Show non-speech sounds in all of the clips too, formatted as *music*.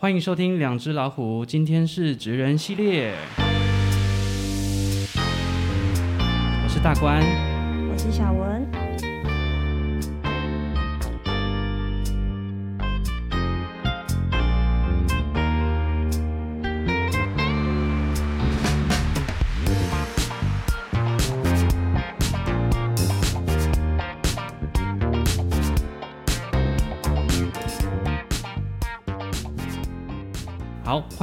欢迎收听《两只老虎》，今天是职人系列。我是大关，我是小文。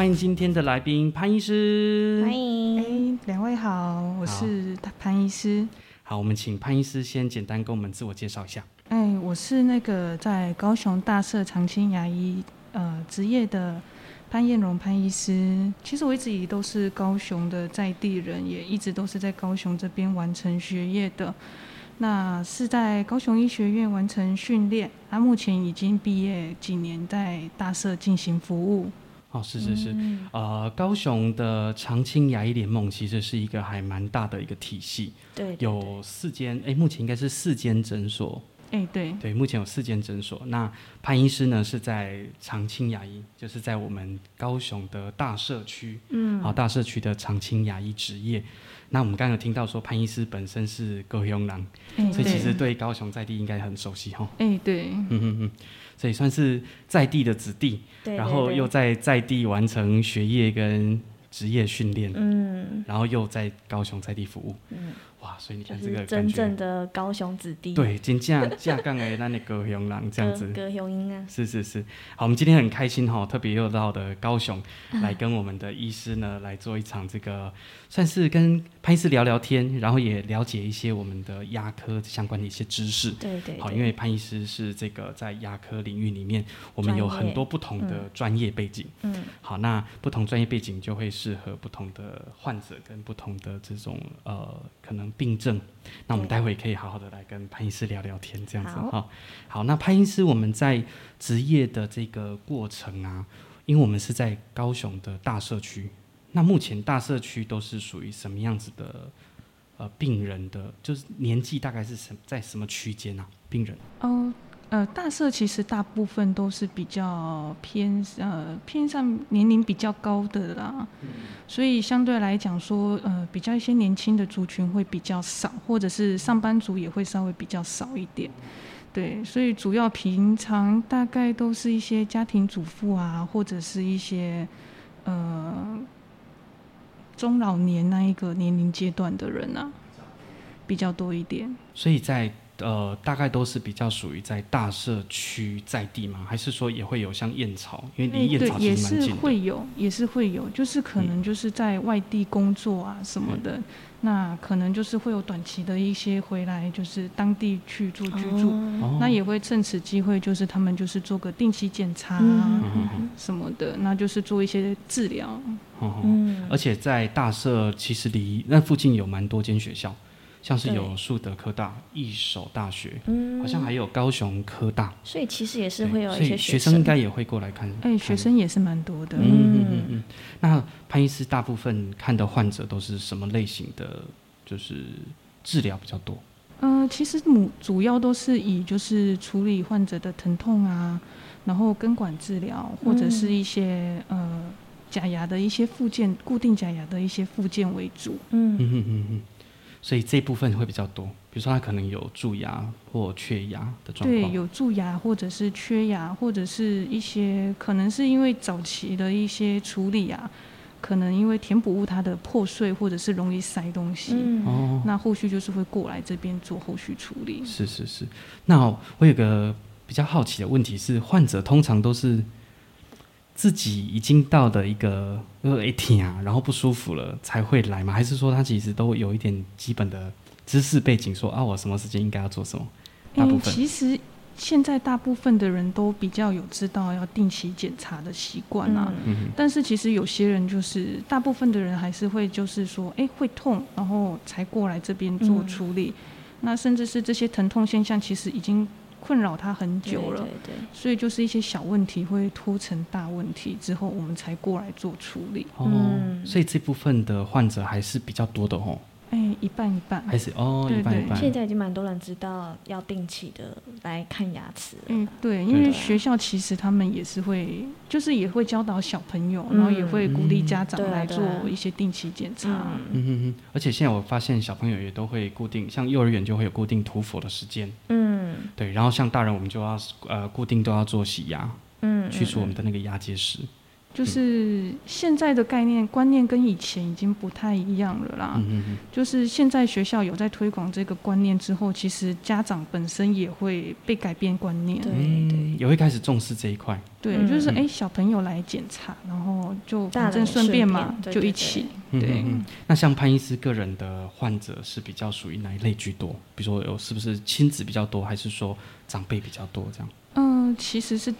欢迎今天的来宾潘医师。欢迎，哎，两位好，我是潘医师。好，我们请潘医师先简单跟我们自我介绍一下。哎，我是那个在高雄大社长青牙医呃职业的潘彦荣潘医师。其实我一直以都是高雄的在地人，也一直都是在高雄这边完成学业的。那是在高雄医学院完成训练，他、啊、目前已经毕业几年，在大社进行服务。哦，是是是，嗯、呃，高雄的长青牙医联盟其实是一个还蛮大的一个体系，对，对，对，有四间，哎，目前应该是四间诊所，哎，对，对，目前有四间诊所。那潘医师呢是在长青牙医，就是在我们高雄的大社区，嗯，好，大社区的长青牙医职业。那我们刚刚有听到说潘医师本身是高雄人，欸、所以其实对。高雄在地应该很熟悉哈。哎、欸，对，嗯嗯嗯，所以算是在地的子弟，对对对，然后又在在地完成学业跟职业训练，嗯，然后又在高雄在地服务，嗯。哇，所以你看这个真正的高雄子弟，对，真正正港的那个高雄人这样子，*laughs* 高雄音啊，是是是。好，我们今天很开心哈，特别又到的高雄来跟我们的医师呢来做一场这个，算是跟潘医师聊聊天，然后也了解一些我们的牙科相关的一些知识。对对，对。好，因为潘医师是这个在牙科领域里面，我们有很多不同的专业背景。嗯。好，那不同专业背景就会适合不同的患者跟不同的这种呃可能。病症，那我们待会可以好好的来跟潘医师聊聊天，这样子哈好。那潘医师，我们在职业的这个过程啊，因为我们是在高雄的大社区，那目前大社区都是属于什么样子的呃病人的，就是年纪大概是什在什么区间啊？病人哦。呃，大社其实大部分都是比较偏呃偏上年龄比较高的啦，嗯、所以相对来讲说，呃，比较一些年轻的族群会比较少，或者是上班族也会稍微比较少一点。对，所以主要平常大概都是一些家庭主妇啊，或者是一些呃中老年那一个年龄阶段的人啊，比较多一点。所以在呃，大概都是比较属于在大社区在地吗？还是说也会有像燕巢？因为离燕巢其实蛮近的。也是会有，也是会有，就是可能就是在外地工作啊什么的，嗯、那可能就是会有短期的一些回来，就是当地去做居住。哦、那也会趁此机会，就是他们就是做个定期检查啊什么的，嗯、那就是做一些治疗。嗯，而且在大社其实离那附近有蛮多间学校。像是有树德科大、一守大学，嗯，好像还有高雄科大，所以其实也是会有一些学生，学生应该也会过来看。哎、欸，学生也是蛮多的。嗯嗯嗯嗯。那潘医师大部分看的患者都是什么类型的？就是治疗比较多。嗯、呃，其实母主要都是以就是处理患者的疼痛啊，然后根管治疗，或者是一些、嗯、呃假牙的一些附件、固定假牙的一些附件为主。嗯嗯嗯嗯。所以这部分会比较多，比如说他可能有蛀牙或缺牙的状况。对，有蛀牙或者是缺牙，或者是一些可能是因为早期的一些处理啊，可能因为填补物它的破碎或者是容易塞东西，嗯、那后续就是会过来这边做后续处理。是是是，那我有个比较好奇的问题是，患者通常都是。自己已经到的一个呃一天啊，然后不舒服了才会来吗？还是说他其实都有一点基本的知识背景说，说啊，我什么时间应该要做什么？大部分、欸、其实现在大部分的人都比较有知道要定期检查的习惯啊。嗯哼。但是其实有些人就是大部分的人还是会就是说，哎、欸，会痛，然后才过来这边做处理。嗯、那甚至是这些疼痛现象，其实已经。困扰他很久了，对对对，所以就是一些小问题会拖成大问题之后，我们才过来做处理。哦，嗯、所以这部分的患者还是比较多的哦。哎，一半一半，还是哦，一半一半。现在已经蛮多人知道要定期的来看牙齿。嗯，对，因为学校其实他们也是会，就是也会教导小朋友，然后也会鼓励家长来做一些定期检查。嗯嗯嗯。而且现在我发现小朋友也都会固定，像幼儿园就会有固定涂氟的时间。嗯。对，然后像大人我们就要呃固定都要做洗牙，嗯，去除我们的那个牙结石。就是现在的概念观念跟以前已经不太一样了啦。嗯嗯，就是现在学校有在推广这个观念之后，其实家长本身也会被改变观念。对对，也会开始重视这一块。对，就是哎、欸，小朋友来检查，然后就反正顺便嘛，就一起。对。那像潘医师个人的患者是比较属于哪一类居多？比如说有是不是亲子比较多，还是说长辈比较多这样？嗯，其实是。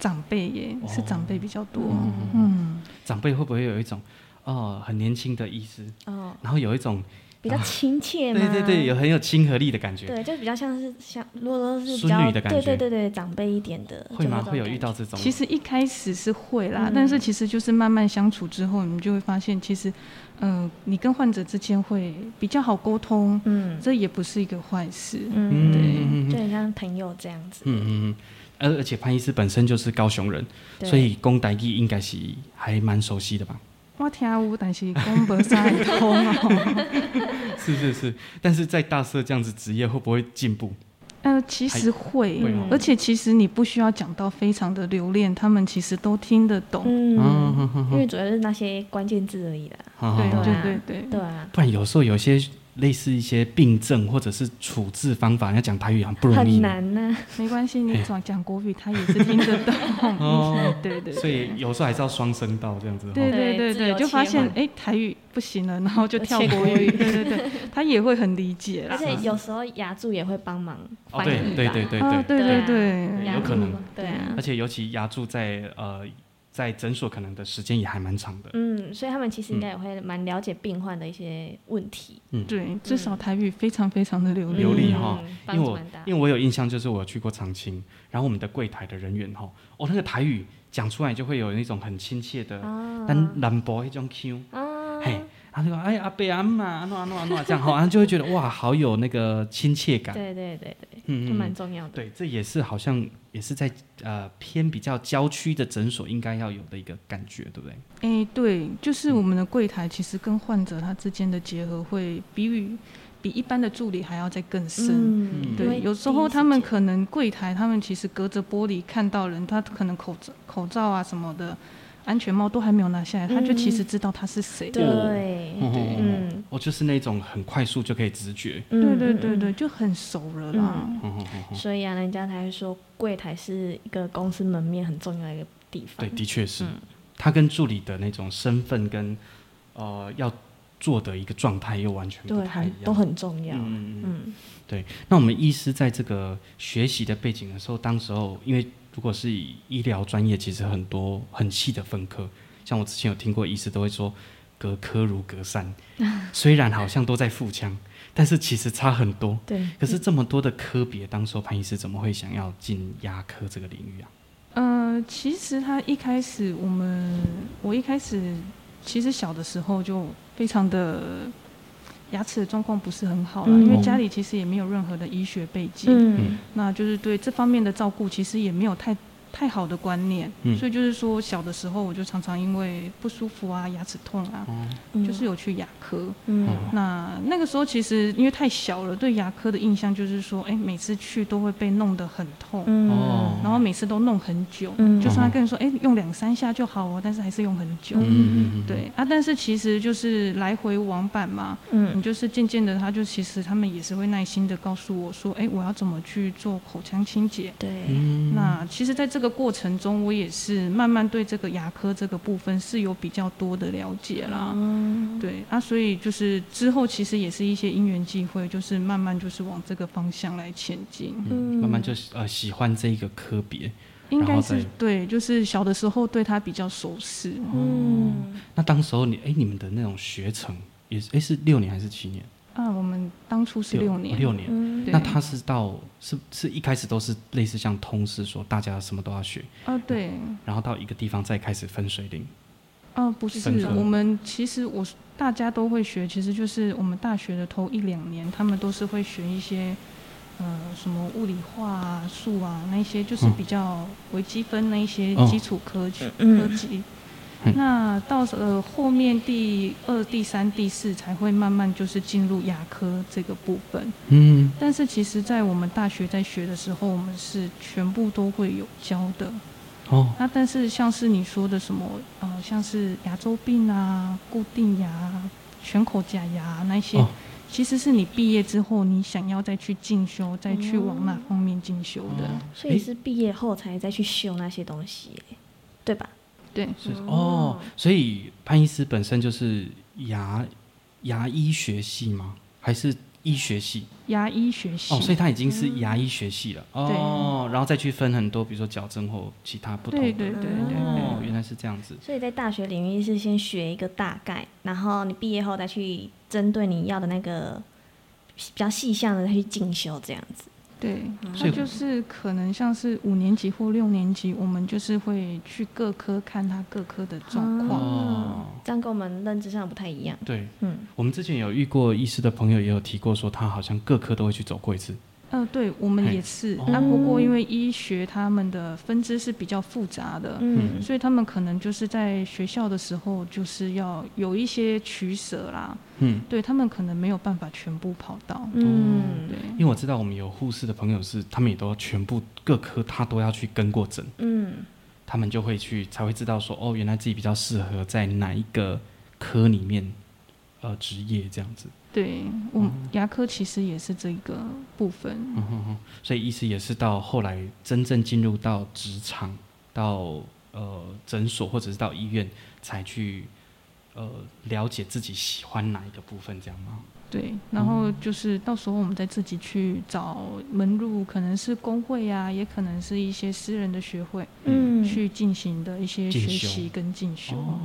长辈耶，是长辈比较多。哦、嗯，嗯，长辈会不会有一种哦很年轻的意思哦，然后有一种比较亲切吗？对对对，有很有亲和力的感觉。对，就比较像是像如果说是孙女的感觉，对对对对，长辈一点的会吗？会有遇到这种？其实一开始是会啦，嗯、但是其实就是慢慢相处之后，你们就会发现，其实嗯、呃，你跟患者之间会比较好沟通，嗯，这也不是一个坏事，嗯，对，嗯、就很像朋友这样子，嗯嗯。而而且潘医师本身就是高雄人，所以讲台语应该是还蛮熟悉的吧？我听有，但是讲不太通哦。*laughs* 是是是，但是在大社这样子职业会不会进步？呃，其实会，而且其实你不需要讲到非常的留恋，他们其实都听得懂。嗯，因为主要是那些关键字而已啦。对对对对对啊！不然有时候有些。类似一些病症或者是处置方法，要讲台语很不容易。很难呢、啊，*laughs* 没关系，你讲讲国语，他也是听得懂。哦，*laughs* 对对。所以有时候还是要双声道这样子。对对对对，就发现哎，台语不行了，然后就跳国语。*laughs* 对对对，他也会很理解。而且有时候牙助也会帮忙翻译。对对对对对对对，有可能。对啊。而且尤其牙助在呃。在诊所可能的时间也还蛮长的，嗯，所以他们其实应该也会蛮了解病患的一些问题，嗯，对，至少台语非常非常的流利。流利哈，因为我因为我有印象，就是我去过长青，然后我们的柜台的人员哈，哦，那个台语讲出来就会有那种很亲切的，但南部那种 Q，嘿。他就说：“哎，阿伯阿嬷，阿诺阿诺阿诺这样哈，然后 *laughs* 就会觉得哇，好有那个亲切感。对对对对，嗯，就蛮重要的。对，这也是好像也是在呃偏比较郊区的诊所应该要有的一个感觉，对不对？哎，对，就是我们的柜台其实跟患者他之间的结合会比与比一般的助理还要再更深。嗯，对，有时候他们可能柜台他们其实隔着玻璃看到人，他可能口罩口罩啊什么的。”安全帽都还没有拿下来，他就其实知道他是谁。对，嗯，我就是那种很快速就可以直觉。对对对对，就很熟了啦。所以啊，人家才会说柜台是一个公司门面很重要的一个地方。对，的确是。他跟助理的那种身份跟呃要做的一个状态又完全不太一样，都很重要。嗯嗯。对，那我们医师在这个学习的背景的时候，当时候因为。如果是以医疗专业，其实很多很细的分科，像我之前有听过医师都会说，隔科如隔山，*laughs* 虽然好像都在腹腔，但是其实差很多。对。可是这么多的科别，当时潘医师怎么会想要进牙科这个领域啊？呃，其实他一开始，我们我一开始其实小的时候就非常的。牙齿的状况不是很好了，嗯、因为家里其实也没有任何的医学背景，嗯、那就是对这方面的照顾其实也没有太。太好的观念，嗯、所以就是说，小的时候我就常常因为不舒服啊，牙齿痛啊，嗯、就是有去牙科。嗯，那那个时候其实因为太小了，对牙科的印象就是说，哎、欸，每次去都会被弄得很痛，嗯，然后每次都弄很久，嗯，就算他跟你说，哎、欸，用两三下就好哦，但是还是用很久，嗯，对啊，但是其实就是来回往返嘛，嗯，你就是渐渐的，他就其实他们也是会耐心的告诉我说，哎、欸，我要怎么去做口腔清洁，对，那其实在这个。这个过程中，我也是慢慢对这个牙科这个部分是有比较多的了解啦。嗯，对啊，所以就是之后其实也是一些因缘际会，就是慢慢就是往这个方向来前进。嗯，慢慢就呃喜欢这一个科别，应该是对，就是小的时候对他比较熟悉。嗯，那当时候你哎，你们的那种学程也是哎是六年还是七年？啊，我们当初是六年，六年。嗯、那他是到是是一开始都是类似像通识说大家什么都要学。啊，对。然后到一个地方再开始分水岭。哦、呃，不是，我们其实我大家都会学，其实就是我们大学的头一两年，他们都是会学一些。呃，什么物理化啊、数啊，那些就是比较微积分那一些基础科学、哦、科技。嗯、那到呃后面第二、第三、第四才会慢慢就是进入牙科这个部分。嗯。但是其实，在我们大学在学的时候，我们是全部都会有教的。哦。那但是像是你说的什么呃，像是牙周病啊、固定牙、全口假牙那些。哦其实是你毕业之后，你想要再去进修，再去往哪方面进修的？嗯、所以是毕业后才再去修那些东西，对吧？对，是哦。所以潘医师本身就是牙牙医学系吗？还是？医学系，牙医学系哦，所以他已经是牙医学系了、嗯、哦，然后再去分很多，比如说矫正或其他不同的，对对对对，哦，原来是这样子。所以在大学领域是先学一个大概，然后你毕业后再去针对你要的那个比较细项的再去进修这样子。对，所以就是可能像是五年级或六年级，我们就是会去各科看他各科的状况。哦，这样跟我们认知上不太一样。对，嗯，我们之前有遇过医师的朋友，也有提过说，他好像各科都会去走过一次。嗯、呃，对，我们也是。那、啊、不过因为医学他们的分支是比较复杂的，嗯，所以他们可能就是在学校的时候就是要有一些取舍啦。嗯，对他们可能没有办法全部跑到。嗯，对。因为我知道我们有护士的朋友是，他们也都全部各科他都要去跟过诊。嗯，他们就会去才会知道说，哦，原来自己比较适合在哪一个科里面，呃，职业这样子。对，我牙科其实也是这个部分。嗯哼哼，所以意思也是到后来真正进入到职场，到呃诊所或者是到医院才去呃了解自己喜欢哪一个部分，这样吗？对，然后就是到时候我们再自己去找门路，可能是工会啊，也可能是一些私人的学会，嗯，去进行的一些学习跟进修。哦，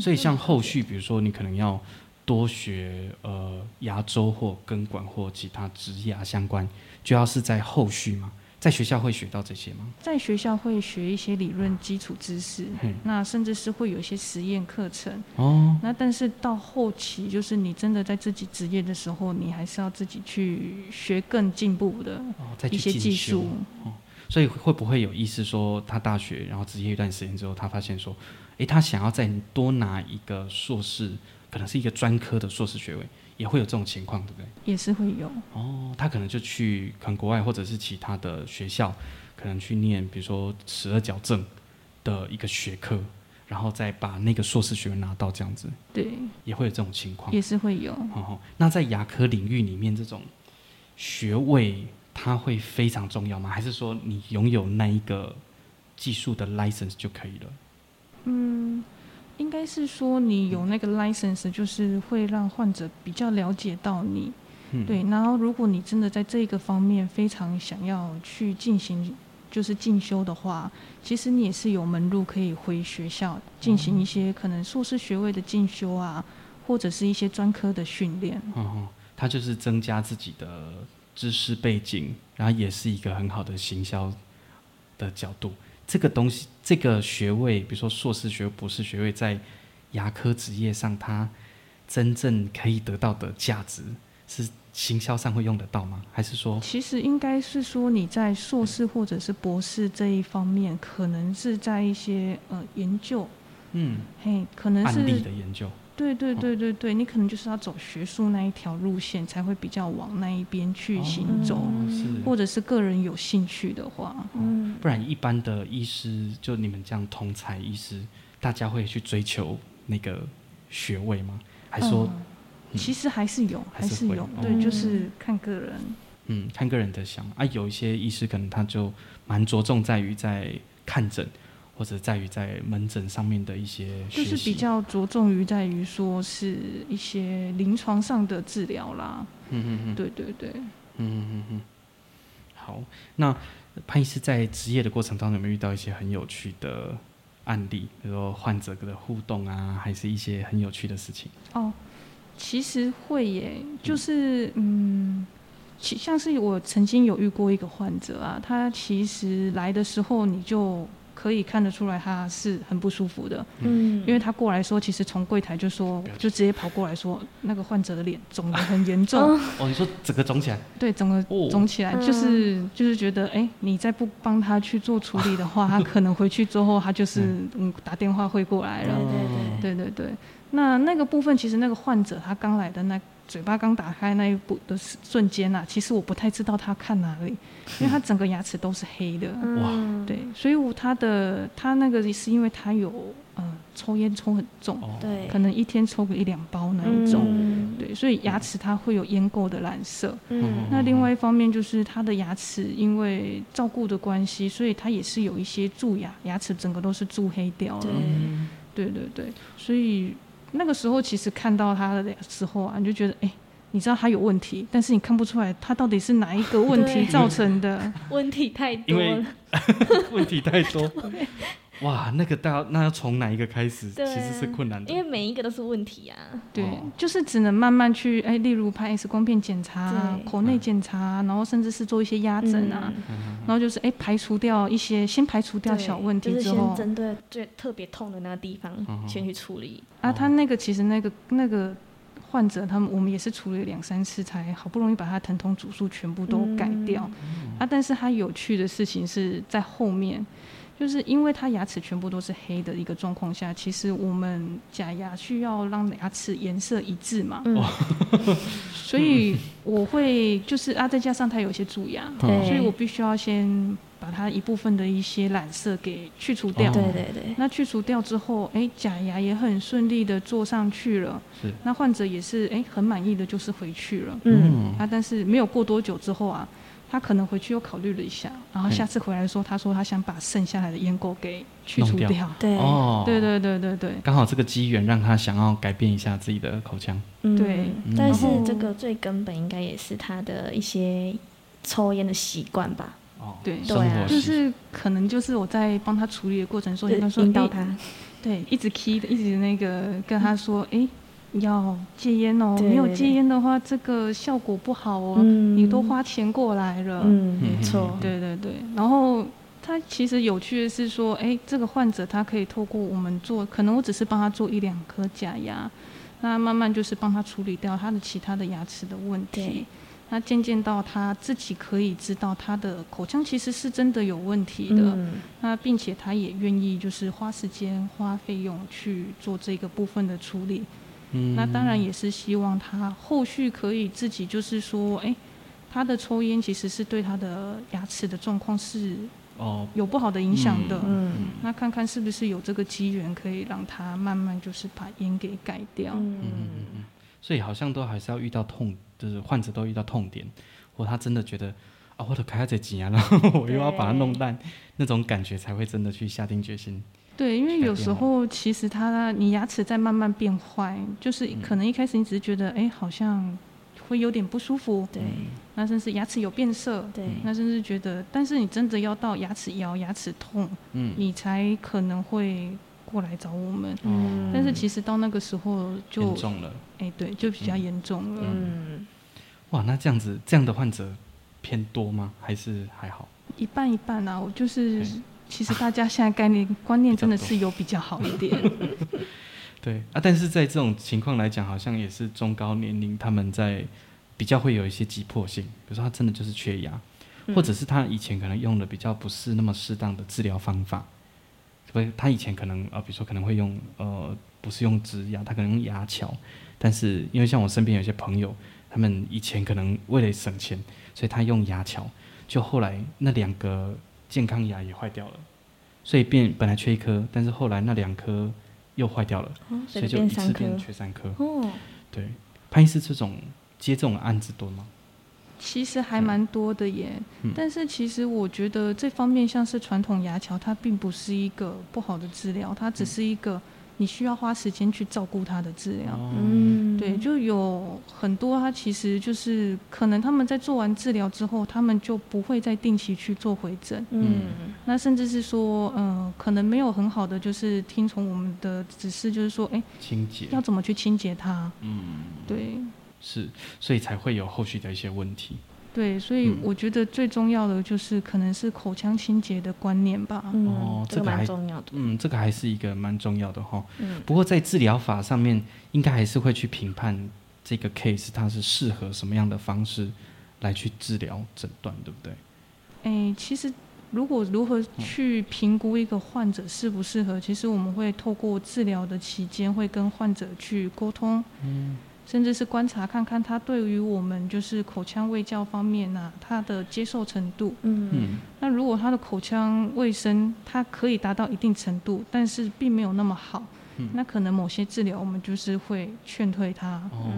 所以像后续，比如说你可能要。多学呃牙周或根管或其他植牙相关，就要是在后续吗？在学校会学到这些吗？在学校会学一些理论基础知识，那甚至是会有一些实验课程。哦，那但是到后期，就是你真的在自己职业的时候，你还是要自己去学更进步的一些技术。哦，所以会不会有意思说，他大学然后职业一段时间之后，他发现说，诶，他想要再多拿一个硕士？可能是一个专科的硕士学位，也会有这种情况，对不对？也是会有。哦，他可能就去可能国外或者是其他的学校，可能去念，比如说十二矫正的一个学科，然后再把那个硕士学位拿到，这样子。对，也会有这种情况。也是会有。哦，那在牙科领域里面，这种学位它会非常重要吗？还是说你拥有那一个技术的 license 就可以了？嗯。应该是说，你有那个 license，就是会让患者比较了解到你，嗯、对。然后，如果你真的在这个方面非常想要去进行，就是进修的话，其实你也是有门路可以回学校进行一些可能硕士学位的进修啊，或者是一些专科的训练。哦，它就是增加自己的知识背景，然后也是一个很好的行销的角度。这个东西，这个学位，比如说硕士学位、博士学位，在牙科职业上，它真正可以得到的价值，是行销上会用得到吗？还是说，其实应该是说你在硕士或者是博士这一方面，可能是在一些呃研究，嗯，嘿，可能是案例的研究。对对对对对，你可能就是要走学术那一条路线，才会比较往那一边去行走，哦、或者是个人有兴趣的话，嗯，不然一般的医师，就你们这样同才医师，大家会去追求那个学位吗？还是说，嗯嗯、其实还是有，还是有，是对，就是看个人，嗯，看个人的想啊，有一些医师可能他就蛮着重在于在看诊。或者在于在门诊上面的一些，就是比较着重于在于说是一些临床上的治疗啦。嗯嗯嗯，对对对。嗯嗯嗯嗯。好，那潘医师在职业的过程当中有没有遇到一些很有趣的案例，比如说患者的互动啊，还是一些很有趣的事情？哦，其实会耶，就是嗯，其像是我曾经有遇过一个患者啊，他其实来的时候你就。可以看得出来他是很不舒服的。嗯，因为他过来说，其实从柜台就说，就直接跑过来说，那个患者的脸肿得很严重。*laughs* 哦，你说整个肿起来？对，整个肿起来，哦、就是就是觉得，哎，你再不帮他去做处理的话，他可能回去之后，他就是嗯打电话会过来了。对对对对对。那那个部分，其实那个患者他刚来的那嘴巴刚打开那一步的瞬间呐，其实我不太知道他看哪里，*laughs* 因为他整个牙齿都是黑的。哇，对，所以我他的他那个是因为他有呃抽烟抽很重，对，可能一天抽个一两包那一种，嗯、对，所以牙齿它会有烟垢的染色。嗯，那另外一方面就是他的牙齿因为照顾的关系，所以他也是有一些蛀牙，牙齿整个都是蛀黑掉了。对，对对对，所以。那个时候其实看到他的时候啊，你就觉得哎，你知道他有问题，但是你看不出来他到底是哪一个问题造成的。问题太多了，因 *laughs* 为问题太多。哇，那个到那要从哪一个开始，其实是困难的，因为每一个都是问题啊。对，就是只能慢慢去哎，例如拍 X 光片检查、口内检查，然后甚至是做一些压诊啊，然后就是哎排除掉一些，先排除掉小问题之后，针对最特别痛的那个地方先去处理。啊，他那个其实那个那个患者，他们我们也是处理两三次，才好不容易把他疼痛主诉全部都改掉。啊，但是他有趣的事情是在后面。就是因为他牙齿全部都是黑的一个状况下，其实我们假牙需要让牙齿颜色一致嘛，嗯、*laughs* 所以我会就是啊，再加上他有些蛀牙，对所以我必须要先把它一部分的一些染色给去除掉。对对对。那去除掉之后，哎，假牙也很顺利的做上去了。是。那患者也是哎很满意的，就是回去了。嗯。啊，但是没有过多久之后啊。他可能回去又考虑了一下，然后下次回来的时候，他说他想把剩下来的烟垢给去除掉。对，哦，对对对对对。刚好这个机缘让他想要改变一下自己的口腔。嗯、对，但是这个最根本应该也是他的一些抽烟的习惯吧。哦，对，对啊，就是可能就是我在帮他处理的过程中，他说引导他，对，一直 key 的，一直那个跟他说，哎、欸。要戒烟哦，没有戒烟的话，这个效果不好哦。你都花钱过来了，嗯，没错，对对对。然后他其实有趣的是说，哎，这个患者他可以透过我们做，可能我只是帮他做一两颗假牙，那慢慢就是帮他处理掉他的其他的牙齿的问题。那渐渐到他自己可以知道他的口腔其实是真的有问题的，那并且他也愿意就是花时间花费用去做这个部分的处理。嗯、那当然也是希望他后续可以自己，就是说，哎、欸，他的抽烟其实是对他的牙齿的状况是哦有不好的影响的。嗯，嗯那看看是不是有这个机缘可以让他慢慢就是把烟给改掉。嗯嗯嗯。所以好像都还是要遇到痛，就是患者都遇到痛点，或他真的觉得啊，我都开了这几年了，*laughs* 我又要把它弄烂，那种感觉才会真的去下定决心。对，因为有时候其实他你牙齿在慢慢变坏，就是可能一开始你只是觉得哎，好像会有点不舒服，对，那甚至牙齿有变色，对，那甚至觉得，但是你真的要到牙齿摇、牙齿痛，嗯，你才可能会过来找我们，嗯，但是其实到那个时候就严重了，哎，对，就比较严重了，嗯，哇，那这样子这样的患者偏多吗？还是还好？一半一半啊，我就是。其实大家现在概念观念真的是有比较好一点，*laughs* 对啊，但是在这种情况来讲，好像也是中高年龄他们在比较会有一些急迫性，比如说他真的就是缺牙，或者是他以前可能用的比较不是那么适当的治疗方法，所以他以前可能呃，比如说可能会用呃不是用植牙，他可能用牙桥，但是因为像我身边有些朋友，他们以前可能为了省钱，所以他用牙桥，就后来那两个。健康牙也坏掉了，所以变本来缺一颗，但是后来那两颗又坏掉了，哦、所以就一次变缺三颗。哦，对，潘医师这种接这种案子多吗？其实还蛮多的耶，嗯、但是其实我觉得这方面像是传统牙桥，它并不是一个不好的治疗，它只是一个。你需要花时间去照顾他的治疗，嗯，对，就有很多他其实就是可能他们在做完治疗之后，他们就不会再定期去做回诊，嗯，那甚至是说，嗯、呃，可能没有很好的就是听从我们的指示，就是说，哎、欸，清洁。要怎么去清洁它，嗯，对，是，所以才会有后续的一些问题。对，所以我觉得最重要的就是可能是口腔清洁的观念吧。嗯、哦，这个蛮重要的。嗯，这个还是一个蛮重要的哈。嗯。不过在治疗法上面，应该还是会去评判这个 case 它是适合什么样的方式来去治疗诊断，对不对？哎，其实如果如何去评估一个患者适不适合，其实我们会透过治疗的期间会跟患者去沟通。嗯。甚至是观察看看他对于我们就是口腔卫教方面呐、啊，他的接受程度。嗯，那如果他的口腔卫生他可以达到一定程度，但是并没有那么好，嗯、那可能某些治疗我们就是会劝退他。哦，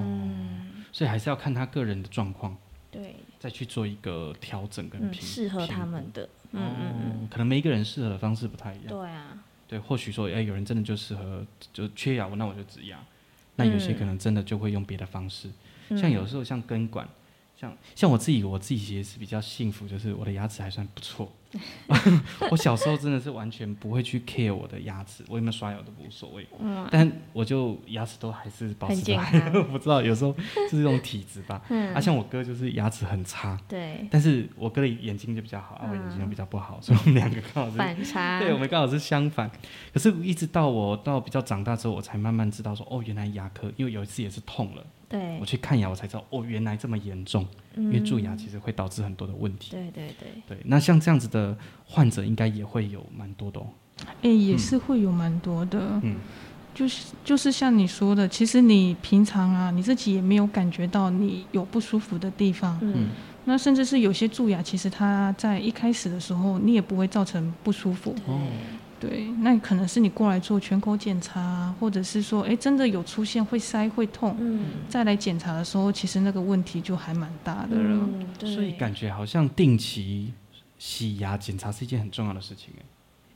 所以还是要看他个人的状况，对，再去做一个调整跟评适合他们的。嗯嗯嗯，可能每一个人适合的方式不太一样。对啊，对，或许说，哎、欸，有人真的就适合就缺牙，那我就植牙。那有些可能真的就会用别的方式，嗯、像有时候像根管，像像我自己，我自己其实是比较幸福，就是我的牙齿还算不错。*laughs* 我小时候真的是完全不会去 care 我的牙齿，我有没有刷牙都无所谓。嗯，但我就牙齿都还是保持的。*laughs* 我不知道有时候就是这种体质吧。嗯。啊，像我哥就是牙齿很差。对。但是我哥的眼睛就比较好，啊，我眼睛就比较不好，所以我们两个刚好是反差。*laughs* 对，我们刚好是相反。可是，一直到我到比较长大之后，我才慢慢知道说，哦，原来牙科，因为有一次也是痛了。对，我去看牙，我才知道哦，原来这么严重。嗯，因为蛀牙其实会导致很多的问题。对对对。对，那像这样子的患者应该也会有蛮多的哦。哎，也是会有蛮多的。嗯，就是就是像你说的，其实你平常啊，你自己也没有感觉到你有不舒服的地方。嗯。那甚至是有些蛀牙，其实它在一开始的时候，你也不会造成不舒服。哦。对，那可能是你过来做全口检查，或者是说，哎，真的有出现会塞会痛，嗯，再来检查的时候，其实那个问题就还蛮大的了。嗯，所以感觉好像定期洗牙检查是一件很重要的事情，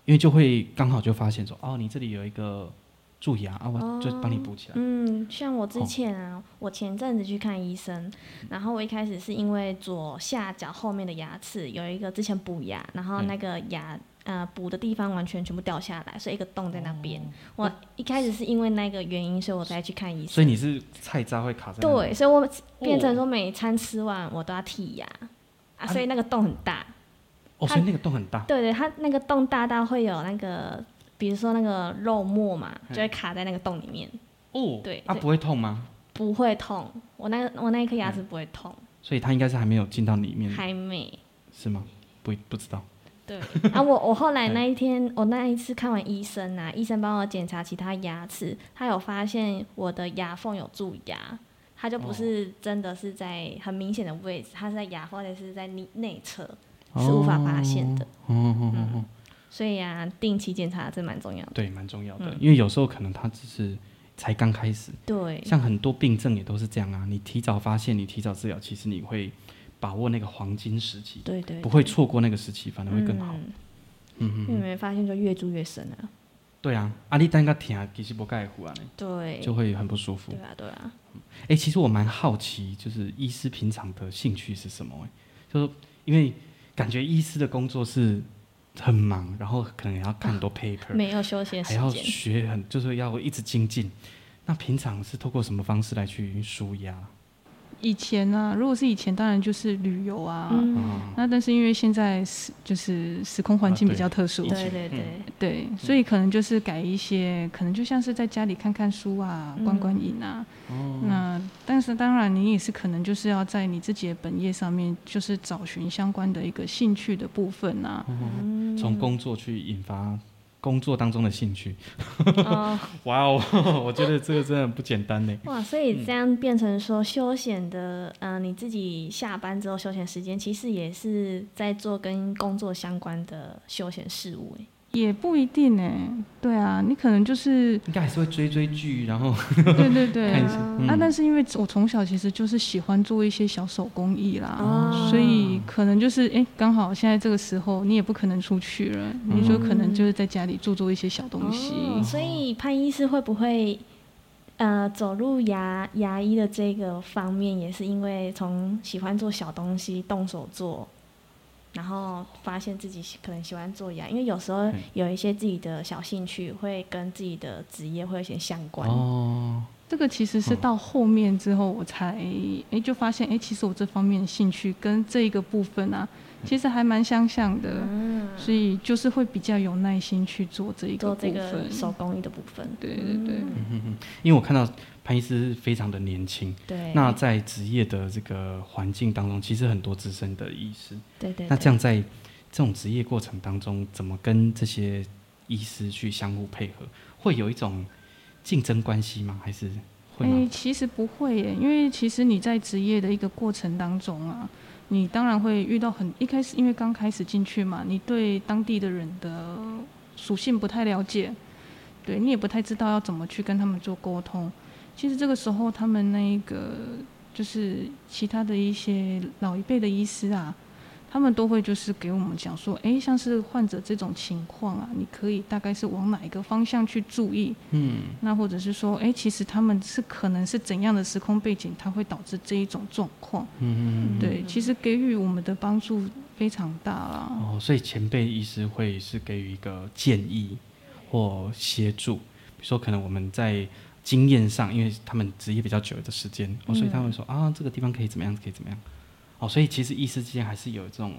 因为就会刚好就发现说，哦，你这里有一个蛀牙啊，我就帮你补起来。嗯，像我之前啊，哦，我前阵子去看医生，然后我一开始是因为左下角后面的牙齿有一个之前补牙，然后那个牙。嗯呃，补的地方完全全部掉下来，所以一个洞在那边。哦、我一开始是因为那个原因，所以我才去看医生。所以你是菜渣会卡在？对，所以我变成说每餐吃完我都要剔牙、哦、啊，所以那个洞很大。哦，所以那个洞很大。对对，它那个洞大到会有那个，比如说那个肉末嘛，就会卡在那个洞里面。哦，对，啊，不会痛吗？不会痛，我那个我那一颗牙齿不会痛。所以它应该是还没有进到里面。还没。是吗？不不知道。对啊，我我后来那一天，我那一次看完医生啊，医生帮我检查其他牙齿，他有发现我的牙缝有蛀牙，他就不是真的是在很明显的位置，他是在牙缝或者是在内内侧，是无法发现的。嗯嗯嗯。所以啊，定期检查真蛮重要的。对，蛮重要的，因为有时候可能他只是才刚开始。对。像很多病症也都是这样啊，你提早发现，你提早治疗，其实你会。把握那个黄金时期，对对，对，不会错过那个时期，反而会更好。嗯哼，因为没发现就越住越深了。对啊，阿里单个疼，其实不盖乎啊，对，就会很不舒服。对啊，对啊。哎、欸，其实我蛮好奇，就是医师平常的兴趣是什么？哎，就是因为感觉医师的工作是很忙，然后可能也要看很多 paper，、啊、没有休息时间，还要学很，就是要一直精进。那平常是透过什么方式来去舒压？以前呢、啊，如果是以前，当然就是旅游啊。嗯、那但是因为现在时就是时空环境比较特殊，对对对。对，所以可能就是改一些，可能就像是在家里看看书啊，观观影啊。嗯、那但是当然，你也是可能就是要在你自己的本业上面，就是找寻相关的一个兴趣的部分啊。从、嗯、工作去引发。工作当中的兴趣，*laughs* 哇哦，*laughs* 我觉得这个真的不简单呢。哇，所以这样变成说休闲的，嗯、呃，你自己下班之后休闲时间，其实也是在做跟工作相关的休闲事务哎。也不一定呢，对啊，你可能就是应该还是会追追剧，然后对对对啊，嗯、啊，但是因为我从小其实就是喜欢做一些小手工艺啦，哦、所以可能就是哎，刚好现在这个时候你也不可能出去了，嗯、你就可能就是在家里做做一些小东西。哦、所以潘医师会不会呃走入牙牙医的这个方面，也是因为从喜欢做小东西，动手做？然后发现自己可能喜欢做牙，因为有时候有一些自己的小兴趣会跟自己的职业会有些相关。哦，这个其实是到后面之后，我才哎、欸、就发现哎、欸，其实我这方面的兴趣跟这一个部分啊，其实还蛮相像的，嗯，所以就是会比较有耐心去做这一个部分，做这个手工艺的部分。对对对，嗯，因为我看到潘医师非常的年轻，对，那在职业的这个环境当中，其实很多资深的医师，对，对对，那这样在这种职业过程当中，怎么跟这些医师去相互配合，会有一种。竞争关系吗？还是会吗？哎、欸，其实不会耶，因为其实你在职业的一个过程当中啊，你当然会遇到很一开始，因为刚开始进去嘛，你对当地的人的属性不太了解，对你也不太知道要怎么去跟他们做沟通。其实这个时候，他们那个就是其他的一些老一辈的医师啊。他们都会就是给我们讲说，哎，像是患者这种情况啊，你可以大概是往哪一个方向去注意？嗯，那或者是说，哎，其实他们是可能是怎样的时空背景，它会导致这一种状况？嗯嗯，对，其实给予我们的帮助非常大了。哦，所以前辈医师会是给予一个建议或协助，比如说可能我们在经验上，因为他们职业比较久的时间，哦，所以他们说啊，这个地方可以怎么样，可以怎么样。哦，所以其实医师之间还是有这种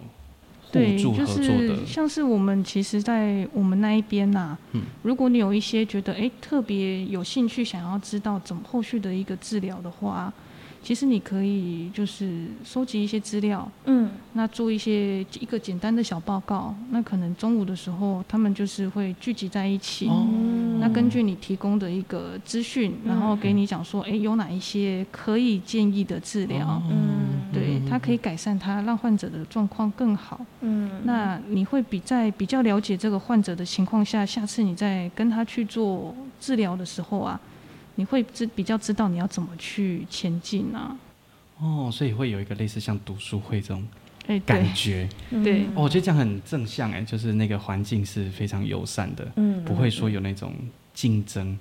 互助合作的。对，就是像是我们其实，在我们那一边呐、啊，嗯，如果你有一些觉得哎特别有兴趣，想要知道怎么后续的一个治疗的话。其实你可以就是收集一些资料，嗯，那做一些一个简单的小报告。那可能中午的时候，他们就是会聚集在一起。哦，那根据你提供的一个资讯，然后给你讲说，哎，有哪一些可以建议的治疗？嗯，对，它可以改善它，让患者的状况更好。嗯，那你会比在比较了解这个患者的情况下，下次你再跟他去做治疗的时候啊。你会知比较知道你要怎么去前进啊？哦，所以会有一个类似像读书会这种感觉，欸、对，哦，我觉得这样很正向哎，就是那个环境是非常友善的，嗯，不会说有那种竞争，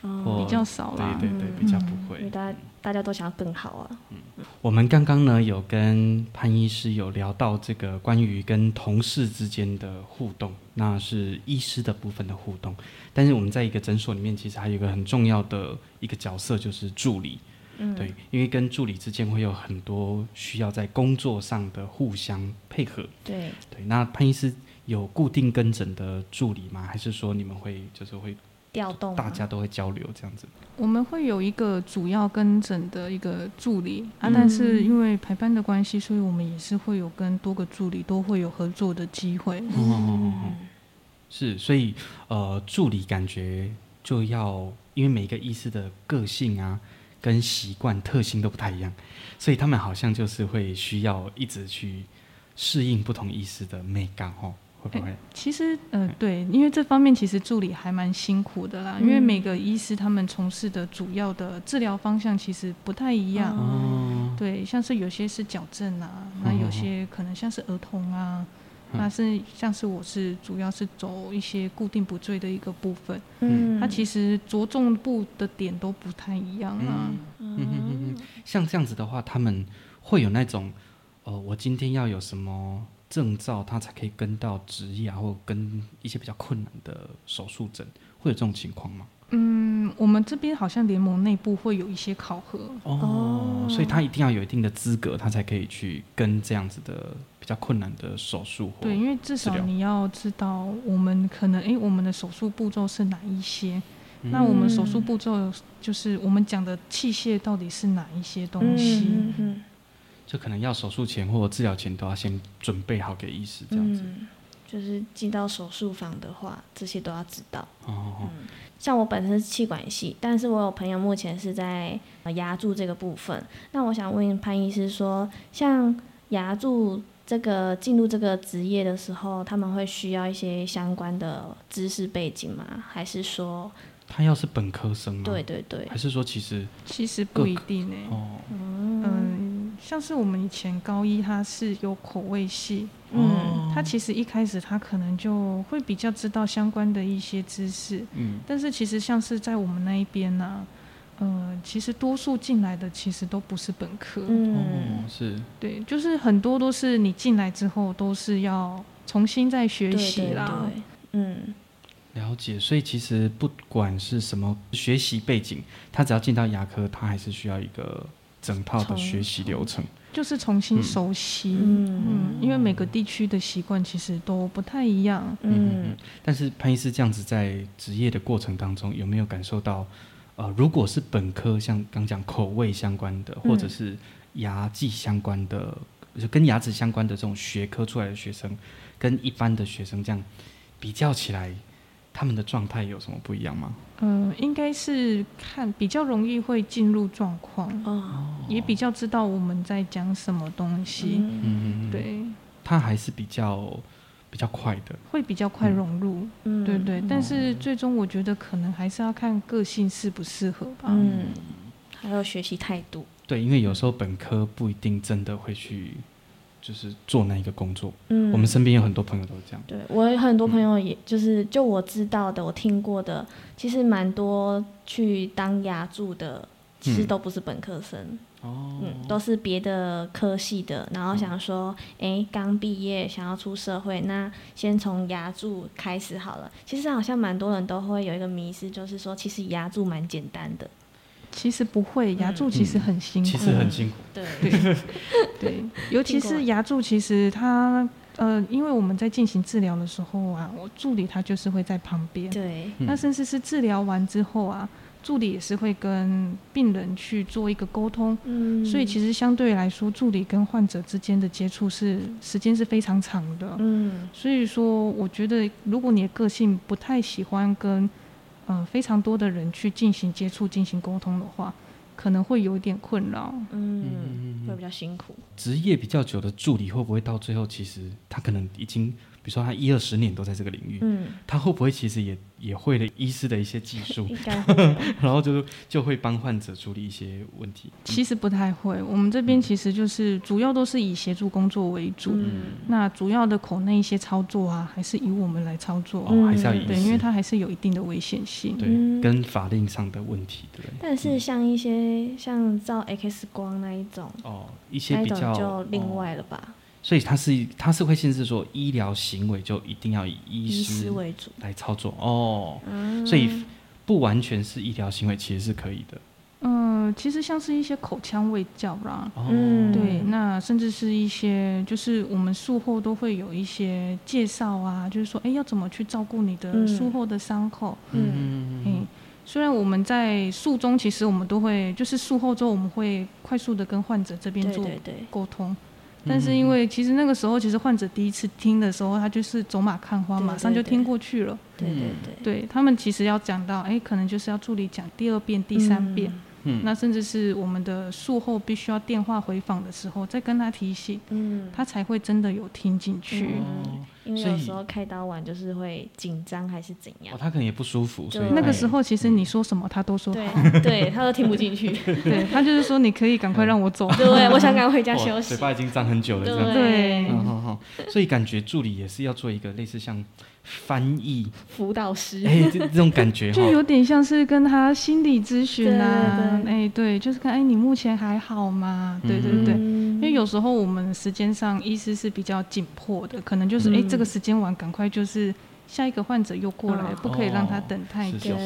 哦，比较少啦，对对对，比较不会，因为大家大家都想要更好啊。嗯，我们刚刚呢有跟潘医师有聊到这个关于跟同事之间的互动，那是医师的部分的互动。但是我们在一个诊所里面，其实还有一个很重要的一个角色，就是助理。嗯，对，因为跟助理之间会有很多需要在工作上的互相配合。对对，那潘医师有固定跟诊的助理吗？还是说你们会就是会调动，大家都会交流这样子？我们会有一个主要跟诊的一个助理啊，但是因为排班的关系，所以我们也是会有跟多个助理都会有合作的机会。嗯。嗯是，所以呃，助理感觉就要，因为每个医师的个性啊、跟习惯、特性都不太一样，所以他们好像就是会需要一直去适应不同医师的美感哦，会不会？欸、其实呃，对，因为这方面其实助理还蛮辛苦的啦，嗯、因为每个医师他们从事的主要的治疗方向其实不太一样，哦、对，像是有些是矫正啊，那有些可能像是儿童啊。那是像是我是主要是走一些固定补缀的一个部分，嗯，它其实着重部的点都不太一样啊。嗯嗯嗯嗯，像这样子的话，他们会有那种，呃，我今天要有什么证照，他才可以跟到职业啊，或跟一些比较困难的手术诊，会有这种情况吗？嗯，我们这边好像联盟内部会有一些考核哦，所以他一定要有一定的资格，他才可以去跟这样子的比较困难的手术。对，因为至少你要知道，我们可能哎，我们的手术步骤是哪一些？嗯、那我们手术步骤就是我们讲的器械到底是哪一些东西？嗯嗯，就可能要手术前或者治疗前都要先准备好给医师这样子。嗯就是进到手术房的话，这些都要知道。哦，嗯，像我本身是气管系，但是我有朋友目前是在牙柱这个部分。那我想问潘医师说，像牙柱这个进入这个职业的时候，他们会需要一些相关的知识背景吗？还是说他要是本科生吗？对对对，还是说其实其实不一定呢？哦，嗯。像是我们以前高一，他是有口味系，嗯，他其实一开始他可能就会比较知道相关的一些知识，嗯，但是其实像是在我们那一边呢、啊，呃，其实多数进来的其实都不是本科，嗯，是，对，就是很多都是你进来之后都是要重新再学习啦，对对对，嗯。了解，所以其实不管是什么学习背景，他只要进到牙科，他还是需要一个整套的学习流程，就是重新熟悉。嗯嗯，因为每个地区的习惯其实都不太一样。嗯嗯。但是潘医师这样子在职业的过程当中，有没有感受到，呃，如果是本科，像刚讲口味相关的，或者是牙技相关的，就跟牙齿相关的这种学科出来的学生，跟一般的学生这样比较起来？他们的状态有什么不一样吗？嗯、呃，应该是看比较容易会进入状况，哦，也比较知道我们在讲什么东西。嗯，对，他还是比较比较快的，会比较快融入。嗯，对对。但是最终我觉得可能还是要看个性适不适合吧。嗯，还有学习态度。对，因为有时候本科不一定真的会去。就是做那一个工作，嗯，我们身边有很多朋友都是这样。对，我有很多朋友，也就是就我知道的，我听过的，其实蛮多去当牙助的，其实都不是本科生，哦，嗯，都是别的科系的，然后想说，哎、嗯，刚毕业想要出社会，那先从牙助开始好了。其实好像蛮多人都会有一个迷思，就是说，其实牙助蛮简单的。其实不会，牙柱其实很辛苦。嗯、其实很辛苦。对对 *laughs* 对，尤其是牙柱，其实它呃，因为我们在进行治疗的时候啊，我助理他就是会在旁边。对。那甚至是治疗完之后啊，助理也是会跟病人去做一个沟通。嗯。所以其实相对来说，助理跟患者之间的接触是时间是非常长的。嗯。所以说，我觉得如果你的个性不太喜欢跟嗯、呃，非常多的人去进行接触、进行沟通的话，可能会有点困扰。嗯，会比较辛苦。职业比较久的助理会不会到最后，其实他可能已经，比如说他一二十年都在这个领域，嗯，他会不会其实也？也会了医师的一些技术，*laughs* *laughs* 然后就就会帮患者处理一些问题。其实不太会，我们这边其实就是主要都是以协助工作为主。嗯、那主要的口内一些操作啊，还是以我们来操作。哦，还是要以对，因为它还是有一定的危险性。对，跟法令上的问题，对。但是像一些像照 X 光那一种，哦，一些比较就另外了吧。所以它是它是会限制说医疗行为就一定要以医师为主。来操作哦，所以不完全是医疗行为其实是可以的。嗯，其实像是一些口腔卫教啦，嗯，对，那甚至是一些就是我们术后都会有一些介绍啊，就是说哎要怎么去照顾你的术后的伤口，嗯。嗯，虽然我们在术中其实我们都会就是术后之后我们会快速的跟患者这边做沟通。但是因为其实那个时候，其实患者第一次听的时候，他就是走马看花，马上就听过去了。对对对，对他们其实要讲到，哎，可能就是要助理讲第二遍、第三遍。嗯，那甚至是我们的术后必须要电话回访的时候，再跟他提醒，嗯，他才会真的有听进去。嗯，因为有时候开刀完就是会紧张还是怎样？哦，他可能也不舒服，所以那个时候其实你说什么他都说好，*laughs* 对，对他都听不进去。对他就是说你可以赶快让我走，*laughs* 对，我想赶快回家休息。嘴巴已经张很久了，这样对，好好好，所以感觉助理也是要做一个类似像。翻译。辅导师，哎、欸，这这种感觉 *laughs* 就有点像是跟他心理咨询啊，哎、欸，对，就是看，哎、欸，你目前还好吗？对对对，嗯、因为有时候我们时间上医师是比较紧迫的，可能就是，哎、嗯。欸，这个时间完，赶快就是。下一个患者又过来，不可以让他等太久。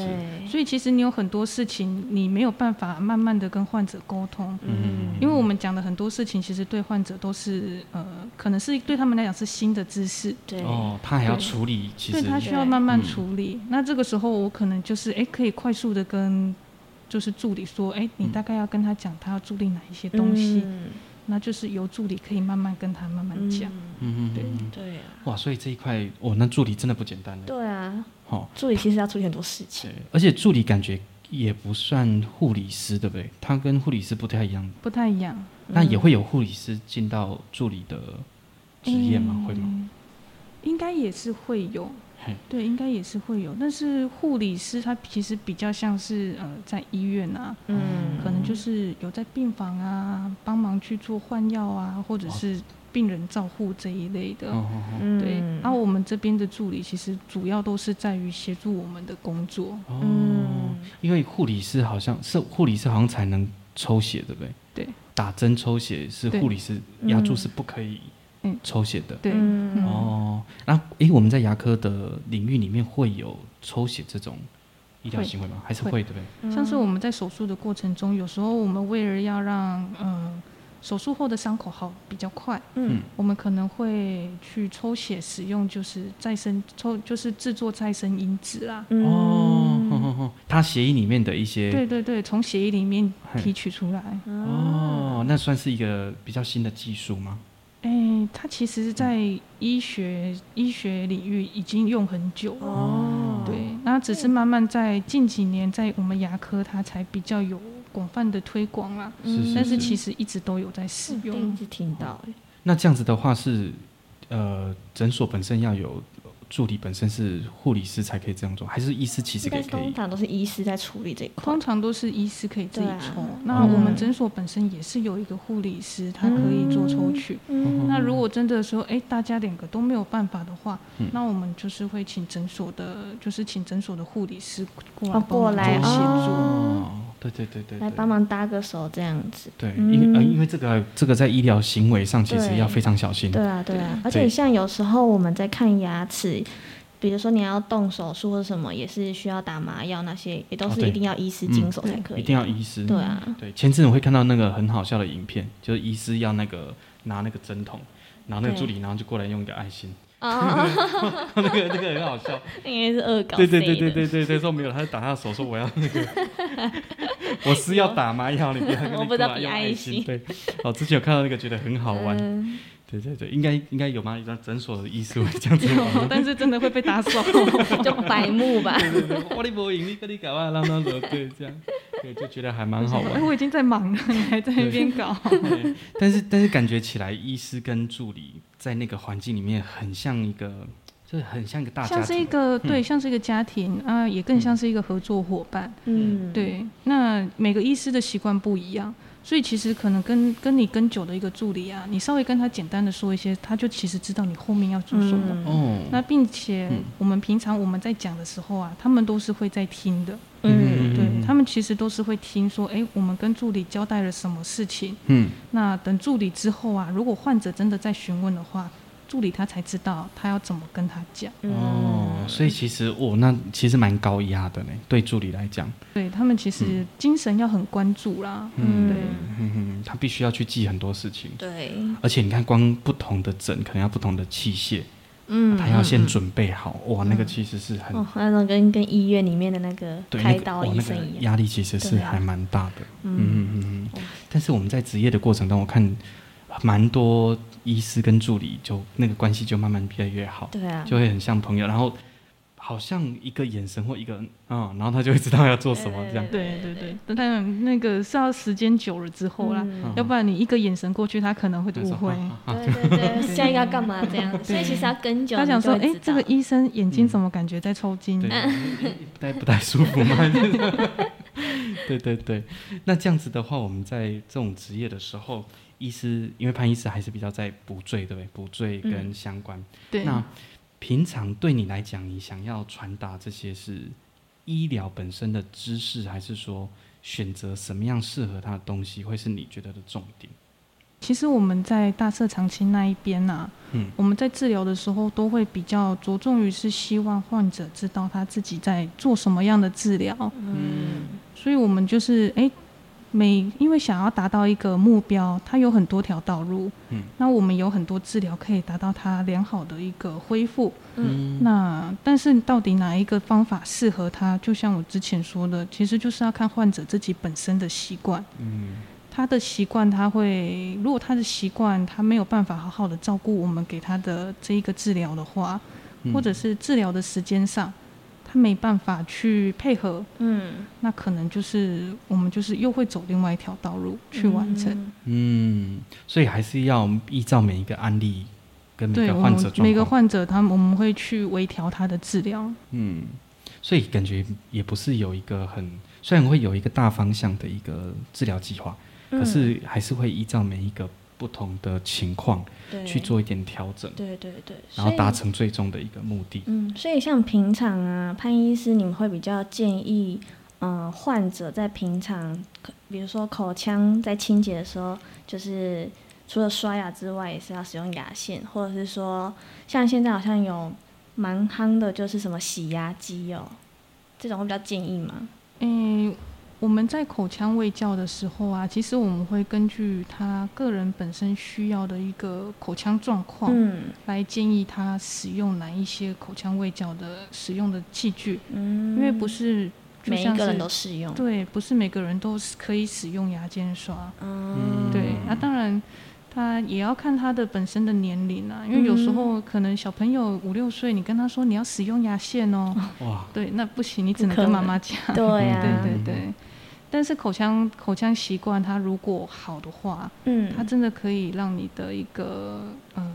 所以其实你有很多事情，你没有办法慢慢的跟患者沟通。嗯。因为我们讲的很多事情，其实对患者都是呃，可能是对他们来讲是新的知识。对。哦，他还要处理，其实。对，他需要慢慢处理。那这个时候我可能就是哎，可以快速的跟就是助理说，哎，你大概要跟他讲，他要注意哪一些东西。那就是由助理可以慢慢跟他慢慢讲，嗯嗯，对对啊，哇，所以这一块，哦，那助理真的不简单呢。对啊，好，助理其实要处理很多事情，对，而且助理感觉也不算护理师，对不对？他跟护理师不太一样，不太一样。那也会有护理师进到助理的职业吗？会吗？应该也是会有。对，应该也是会有，但是护理师他其实比较像是呃在医院啊，嗯，可能就是有在病房啊帮忙去做换药啊，或者是病人照护这一类的，哦、对。然后、嗯啊、我们这边的助理其实主要都是在于协助我们的工作，嗯，因为护理师好像是护理师好像才能抽血，对不对？对，打针抽血是护理师，牙助是不可以。嗯，抽血的，对，哦，然后，哎，我们在牙科的领域里面会有抽血这种医疗行为吗？还是会，会对不对？像是我们在手术的过程中，有时候我们为了要让嗯。呃手术后的伤口好比较快，嗯，我们可能会去抽血，使用就是再生抽，就是制作再生因子啦。嗯、哦，它协议里面的一些，对对对，从协议里面提取出来。哦，那算是一个比较新的技术吗？哎、欸，它其实，在医学、嗯、医学领域已经用很久了。哦，对，那只是慢慢在近几年，在我们牙科，它才比较有广泛的推广啦。是是是，但是其实一直都有在使用。第一直听到。那这样子的话是，呃，诊所本身要有。助理本身是护理师才可以这样做，还是医师其实也可以？通常都是医师在处理这一块。通常都是医师可以自己抽。啊、那我们诊所本身也是有一个护理师，他可以做抽取。嗯、那如果真的说，哎、欸，大家两个都没有办法的话，嗯、那我们就是会请诊所的，就是请诊所的护理师过来协助。哦，对对对对，来帮忙搭个手这样子。对，因呃，因为这个这个在医疗行为上其实要非常小心。对啊，对啊，而且像有时候我们在看牙齿。比如说你要动手术或者什么，也是需要打麻药，那些也都是一定要医师经手才可以、啊哦嗯。一定要医师。对啊。对，前阵我会看到那个很好笑的影片，就是医师要那个拿那个针筒，然后那个助理然后就过来用一个爱心。啊。*laughs* 那个那个很好笑。应该是恶搞。对对对对对对对，说没有，他就打他的手说我要那个，*laughs* 我是要打麻药，你不要。我不知道比爱心。对。哦，之前有看到那个，觉得很好玩。嗯对对对，应该应该有吗？一张诊所的医师会这样子，*laughs* 但是真的会被打手，就白目吧。对对对，我你不赢，你跟你搞啊，让他走，对这样，对就觉得还蛮好玩。哎，我已经在忙了，你还在那边搞。但是但是感觉起来，医师跟助理在那个环境里面很像一个，就是很像一个大家庭，像是一个对，像是一个家庭啊，也更像是一个合作伙伴。嗯，对。那每个医师的习惯不一样。所以其实可能跟跟你跟久的一个助理啊，你稍微跟他简单的说一些，他就其实知道你后面要做什么。嗯、那并且我们平常我们在讲的时候啊，他们都是会在听的。嗯，对他们其实都是会听说，哎，我们跟助理交代了什么事情。嗯。那等助理之后啊，如果患者真的在询问的话。助理他才知道他要怎么跟他讲哦，所以其实哦，那其实蛮高压的呢，对助理来讲。对他们其实精神要很关注啦，嗯，对，嗯哼，他必须要去记很多事情，对，而且你看，光不同的诊可能要不同的器械，嗯，他要先准备好，哇，那个其实是很，哦，那种跟跟医院里面的那个开刀医生一样，压力其实是还蛮大的，嗯。嗯嗯嗯，但是我们在职业的过程中，我看蛮多。医师跟助理就那个关系就慢慢越来越好，对啊，就会很像朋友，然后好像一个眼神或一个嗯，然后他就会知道要做什么这样。对对对，但他那个是要时间久了之后啦，嗯、要不然你一个眼神过去，他可能会误会。对对对，*laughs* 下一个要干嘛这样？所以其实要跟久。他想说，哎、欸，这个医生眼睛怎么感觉在抽筋？*laughs* 不太不太舒服吗？*laughs* 对对对，那这样子的话，我们在这种职业的时候。医师，因为潘医师还是比较在补缀，对不对？补缀跟相关。嗯、对。那平常对你来讲，你想要传达这些是医疗本身的知识，还是说选择什么样适合他的东西，会是你觉得的重点？其实我们在大社长青那一边呐、啊，嗯，我们在治疗的时候都会比较着重于是希望患者知道他自己在做什么样的治疗。嗯。所以我们就是哎。欸每因为想要达到一个目标，它有很多条道路。嗯，那我们有很多治疗可以达到它良好的一个恢复。嗯，那但是到底哪一个方法适合他？就像我之前说的，其实就是要看患者自己本身的习惯。嗯，他的习惯他会，如果他的习惯他没有办法好好的照顾我们给他的这一个治疗的话，嗯，或者是治疗的时间上。他没办法去配合，嗯，那可能就是我们就是又会走另外一条道路去完成，嗯，所以还是要依照每一个案例跟每个患者，每个患者他们我们会去微调他的治疗，嗯，所以感觉也不是有一个很，虽然会有一个大方向的一个治疗计划，嗯，可是还是会依照每一个。不同的情况去做一点调整，对对对，然后达成最终的一个目的。嗯，所以像平常啊，潘医师，你们会比较建议，嗯、呃，患者在平常，比如说口腔在清洁的时候，就是除了刷牙之外，也是要使用牙线，或者是说，像现在好像有蛮夯的，就是什么洗牙机哦，这种会比较建议吗？嗯、欸，我们在口腔卫教的时候啊，其实我们会根据他个人本身需要的一个口腔状况，嗯，来建议他使用哪一些口腔卫教的使用的器具，嗯，因为不是。每一个人都适用，对，不是每个人都可以使用牙间刷。嗯，对，那、啊、当然，他也要看他的本身的年龄啊，因为有时候可能小朋友五六岁，你跟他说你要使用牙线哦，哇，对，那不行，你只能跟妈妈讲。对呀、啊，对 *laughs* 对对。但是口腔口腔习惯，它如果好的话，嗯，它真的可以让你的一个嗯、呃、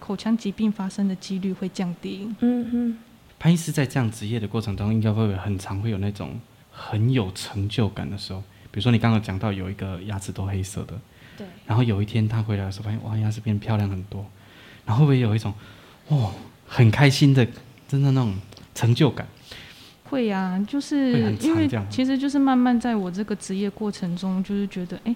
口腔疾病发生的几率会降低。嗯嗯。潘医师在这样职业的过程中，应该会很常会有那种很有成就感的时候。比如说你刚刚讲到有一个牙齿都黑色的，对，然后有一天他回来的时候发现哇，牙齿变漂亮很多，然后会不会有一种哇很开心的真的那种成就感？会呀、啊，就是因为其实就是慢慢在我这个职业过程中，就是觉得哎，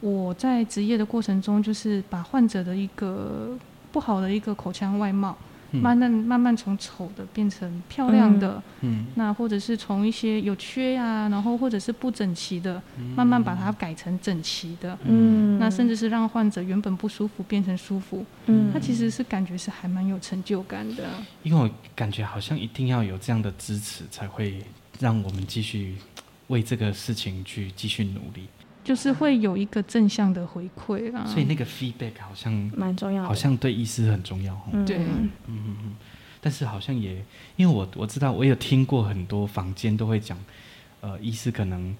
我在职业的过程中，就是把患者的一个不好的一个口腔外貌。慢慢慢慢从丑的变成漂亮的，嗯，那或者是从一些有缺呀、啊，然后或者是不整齐的，慢慢把它改成整齐的，嗯，那甚至是让患者原本不舒服变成舒服，嗯，他其实是感觉是还蛮有成就感的。因为我感觉好像一定要有这样的支持，才会让我们继续为这个事情去继续努力。就是会有一个正向的回馈啊，所以那个 feedback 好像蛮重要的，好像对医师很重要。嗯、对，嗯嗯嗯。但是好像也，因为我我知道，我有听过很多房间都会讲，呃，医师可能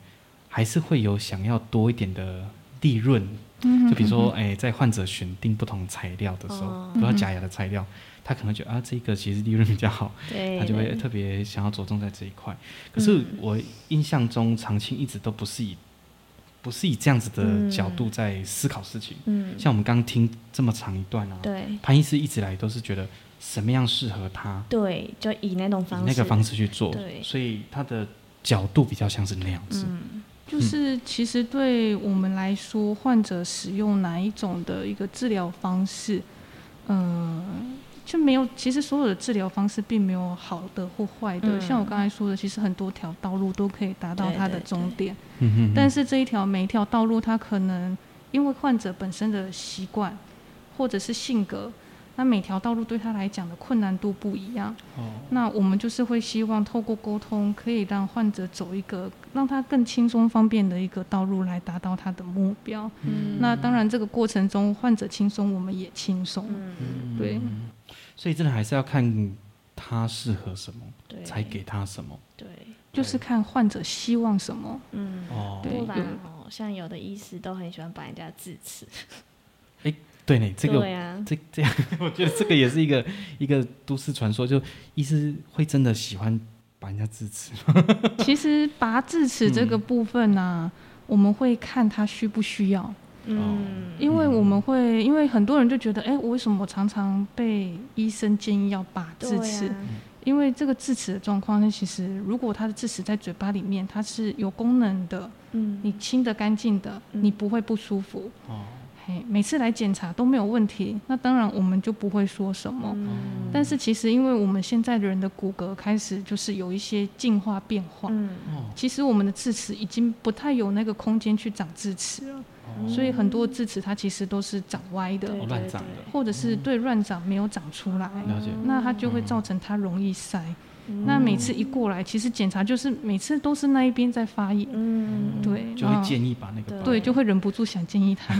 还是会有想要多一点的利润。嗯。就比如说，哎、欸，在患者选定不同材料的时候，哦、比如说假牙的材料，他可能觉得啊，这个其实利润比较好，对，他就会特别想要着重在这一块。可是我印象中，长青一直都不是以。不是以这样子的角度在思考事情。嗯，像我们刚刚听这么长一段啊，对，潘医师一直来都是觉得什么样适合他，对，就以那种方式，那个方式去做，对，所以他的角度比较像是那样子。嗯，就是其实对我们来说，患者使用哪一种的一个治疗方式，嗯。就没有，其实所有的治疗方式并没有好的或坏的。嗯、像我刚才说的，其实很多条道路都可以达到它的终点。对对对，但是这一条每一条道路，它可能因为患者本身的习惯或者是性格，那每条道路对他来讲的困难度不一样。哦。那我们就是会希望透过沟通，可以让患者走一个让他更轻松方便的一个道路来达到他的目标。嗯。那当然，这个过程中患者轻松，我们也轻松。嗯。对。所以真的还是要看他适合什么，对，才给他什么。对，就是看患者希望什么。嗯，哦，对哦，像有的医师都很喜欢把人家智齿。哎、欸，对呢，这个，对啊、*laughs* 这这样，*laughs* 我觉得这个也是一个一个都市传说，就医师会真的喜欢把人家智齿。*laughs* 其实拔智齿这个部分呢、啊，嗯、我们会看他需不需要。嗯，因为我们会，因为很多人就觉得，哎，我为什么我常常被医生建议要拔智齿？啊、因为这个智齿的状况呢，其实如果他的智齿在嘴巴里面，它是有功能的，嗯，你清得干净的，你不会不舒服。哦。嘿，每次来检查都没有问题，那当然我们就不会说什么。嗯、但是其实，因为我们现在的人的骨骼开始就是有一些进化变化，嗯、其实我们的智齿已经不太有那个空间去长智齿了，嗯、所以很多智齿它其实都是长歪的，乱长的，或者是对乱长没有长出来，嗯、那它就会造成它容易塞。那每次一过来，其实检查就是每次都是那一边在发炎，嗯，对，就会建议把那个，对，就会忍不住想建议他，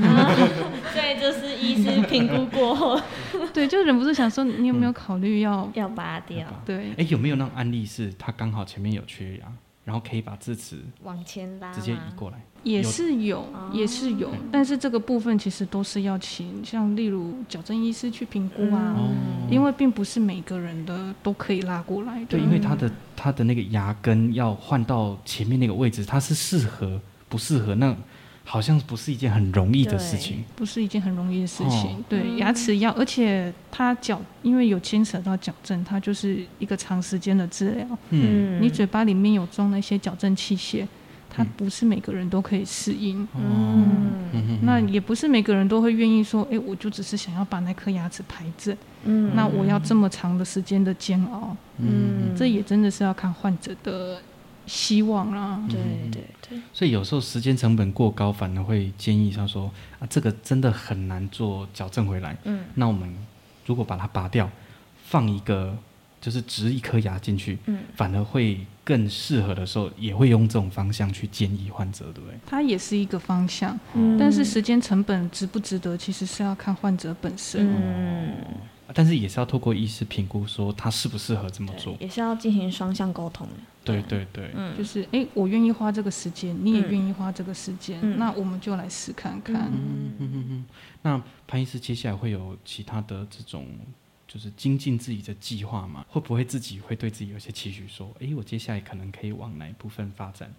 对，*laughs* 就是医师评估过。后，*laughs* 对，就忍不住想说，你有没有考虑要要拔掉？对，哎，有没有那种案例是他刚好前面有缺牙？然后可以把智齿往前拉，直接移过来，也是有，也是有，但是这个部分其实都是要请像例如矫正医师去评估啊，因为并不是每个人的都可以拉过来的。对，因为他的他的那个牙根要换到前面那个位置，它是适合不适合那？好像不是一件很容易的事情，不是一件很容易的事情。哦、对，牙齿要，而且它矫，因为有牵扯到矫正，它就是一个长时间的治疗。嗯，你嘴巴里面有装那些矫正器械，它不是每个人都可以适应。嗯，嗯，那也不是每个人都会愿意说，哎，我就只是想要把那颗牙齿排正。嗯，那我要这么长的时间的煎熬。嗯，这也真的是要看患者的希望啦。对对对。所以有时候时间成本过高，反而会建议他说啊，这个真的很难做矫正回来。嗯，那我们如果把它拔掉，放一个。就是植一颗牙进去，嗯，反而会更适合的时候，也会用这种方向去建议患者，对不对？它也是一个方向，嗯，但是时间成本值不值得，其实是要看患者本身，嗯，但是也是要透过医师评估，说他适不适合这么做，也是要进行双向沟通的。对对对，嗯，就是哎，我愿意花这个时间，你也愿意花这个时间，嗯，那我们就来试看看。嗯嗯嗯嗯。那潘医师接下来会有其他的这种。就是精进自己的计划吗，会不会自己会对自己有些期许，说，哎、欸，我接下来可能可以往哪一部分发展？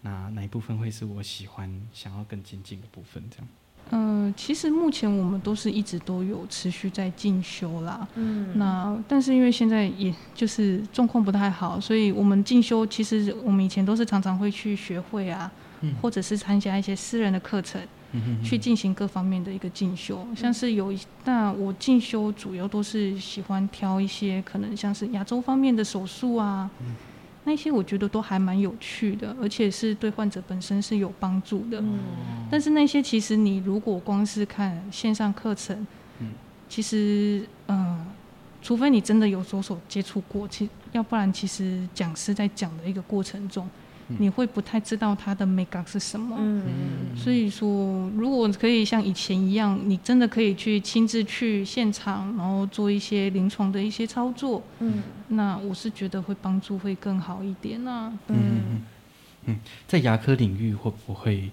那哪一部分会是我喜欢、想要更精进的部分？这样。嗯、呃，其实目前我们都是一直都有持续在进修啦。嗯。那但是因为现在也就是状况不太好，所以我们进修其实我们以前都是常常会去学会啊，嗯、或者是参加一些私人的课程。去进行各方面的一个进修，像是有一，那我进修主要都是喜欢挑一些可能像是亚洲方面的手术啊，那些我觉得都还蛮有趣的，而且是对患者本身是有帮助的。但是那些其实你如果光是看线上课程，其实嗯，除非你真的有所所接触过，其要不然其实讲师在讲的一个过程中。你会不太知道它的美感是什么，嗯，所以说如果可以像以前一样，你真的可以去亲自去现场，然后做一些临床的一些操作，嗯，那我是觉得会帮助会更好一点啊，嗯。嗯，在牙科领域会不会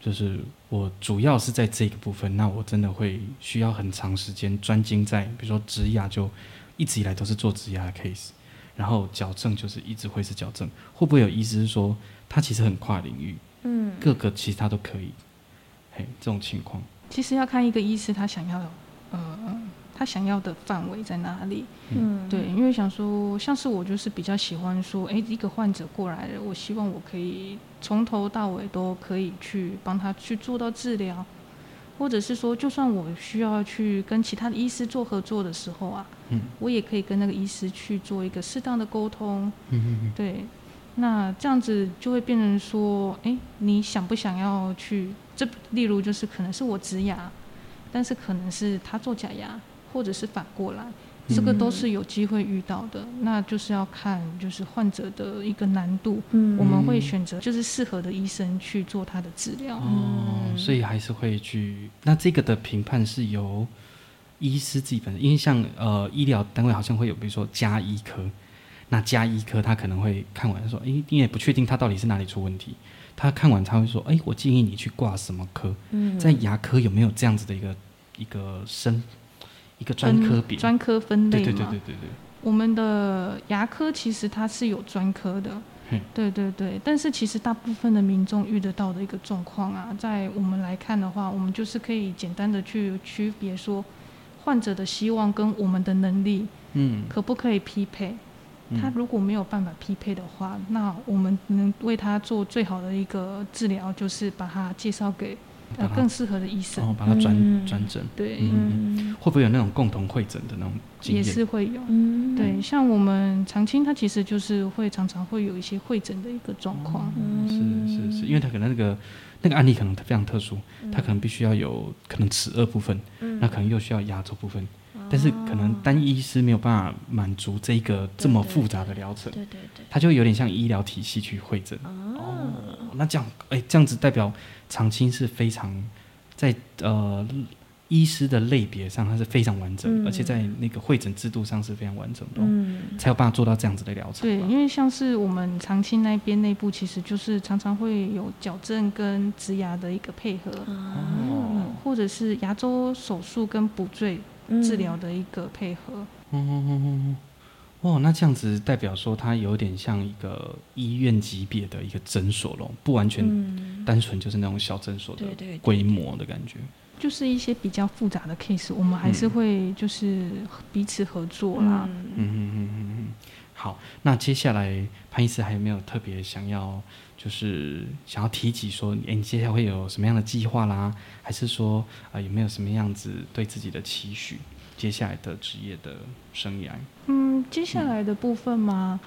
就是我主要是在这个部分，那我真的会需要很长时间专精在，比如说植牙，就一直以来都是做植牙的 case。然后矫正就是一直会是矫正，会不会有医师说他其实很跨领域，嗯，各个其实他都可以，嘿，这种情况。其实要看一个医师他想要，呃，他想要的范围在哪里，嗯，对，因为想说，像是我就是比较喜欢说，哎，一个患者过来了，我希望我可以从头到尾都可以去帮他去做到治疗。或者是说，就算我需要去跟其他的医师做合作的时候啊，嗯，我也可以跟那个医师去做一个适当的沟通，嗯嗯嗯，对，那这样子就会变成说，哎，你想不想要去？这例如就是可能是我植牙，但是可能是他做假牙，或者是反过来。这个都是有机会遇到的，那就是要看就是患者的一个难度，嗯，我们会选择就是适合的医生去做他的治疗。哦，所以还是会去。那这个的评判是由医师自己本身，因为像呃医疗单位好像会有，比如说加医科，那加医科他可能会看完说，哎，你也不确定他到底是哪里出问题，他看完他会说，哎，我建议你去挂什么科？嗯，在牙科有没有这样子的一个一个生？一个专科别，专科分类嘛。对对对对对对。我们的牙科其实它是有专科的，对对对。但是其实大部分的民众遇得到的一个状况啊，在我们来看的话，我们就是可以简单的去区别说，患者的希望跟我们的能力，嗯，可不可以匹配？他如果没有办法匹配的话，那我们能为他做最好的一个治疗，就是把他介绍给。呃，更适合的医生，然后把它转转诊，对，嗯，会不会有那种共同会诊的那种经验？也是会有，嗯，对，像我们长青，它其实就是会常常会有一些会诊的一个状况，嗯，是是是，因为它可能那个那个案例可能非常特殊，它可能必须要有可能齿颚部分，那可能又需要牙周部分，但是可能单医师没有办法满足这个这么复杂的疗程，对对对，他就有点像医疗体系去会诊，哦，那这样，哎，这样子代表。长青是非常在呃医师的类别上，它是非常完整，嗯、而且在那个会诊制度上是非常完整的，嗯、才有办法做到这样子的疗程。对，因为像是我们长青那边内部，其实就是常常会有矫正跟植牙的一个配合，哦、嗯，或者是牙周手术跟补缀治疗的一个配合。嗯嗯嗯嗯嗯。哦，那这样子代表说，它有点像一个医院级别的一个诊所咯，不完全单纯就是那种小诊所的规模的感觉。就是一些比较复杂的 case，我们还是会就是彼此合作啦。嗯嗯嗯嗯嗯。好，那接下来潘医师还有没有特别想要，就是想要提及说，哎，你接下来会有什么样的计划啦？还是说，呃，有没有什么样子对自己的期许？接下来的职业的生涯？嗯，接下来的部分吗，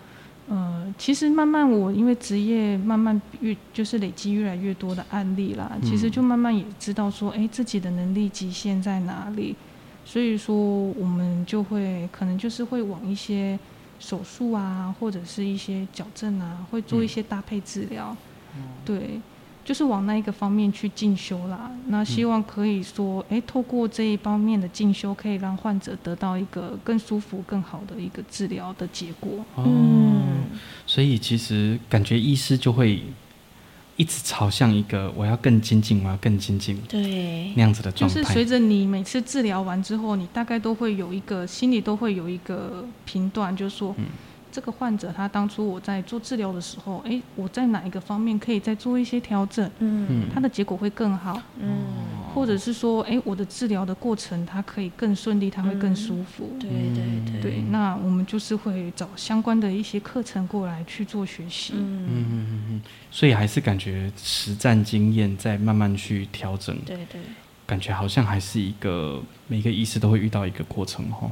嗯、呃，其实慢慢我因为职业慢慢越就是累积越来越多的案例啦，嗯、其实就慢慢也知道说，哎，自己的能力极限在哪里。所以说，我们就会可能就是会往一些手术啊，或者是一些矫正啊，会做一些搭配治疗。嗯、对，就是往那一个方面去进修啦。那希望可以说，哎，透过这一方面的进修，可以让患者得到一个更舒服、更好的一个治疗的结果。嗯，所以其实感觉医师就会。一直朝向一个我要更精进，我要更精进，对，那样子的状态。就是随着你每次治疗完之后，你大概都会有一个心里都会有一个评断，就是说。嗯这个患者他当初我在做治疗的时候，哎，我在哪一个方面可以再做一些调整？嗯，他的结果会更好。嗯，或者是说，哎，我的治疗的过程他可以更顺利，他会更舒服。对对对。对，那我们就是会找相关的一些课程过来去做学习。嗯嗯嗯嗯。所以还是感觉实战经验在慢慢去调整。对对。感觉好像还是一个每个医师都会遇到一个过程哈。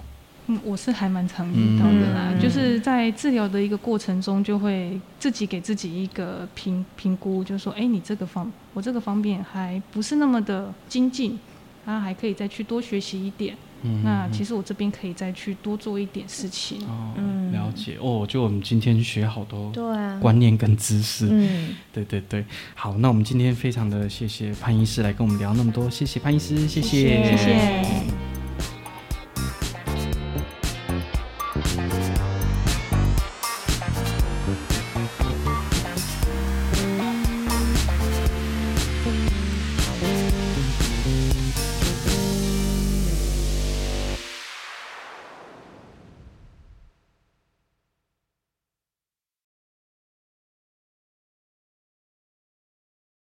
嗯，我是还蛮常遇到的啦，嗯、就是在治疗的一个过程中，就会自己给自己一个评评估，就是说，哎，你这个方，我这个方面还不是那么的精进，啊，还可以再去多学习一点。嗯，那其实我这边可以再去多做一点事情。哦，了解。哦，就我们今天学好多观念跟知识。嗯，对对对。好，那我们今天非常的谢谢潘医师来跟我们聊那么多，谢谢潘医师，谢谢，谢谢。谢谢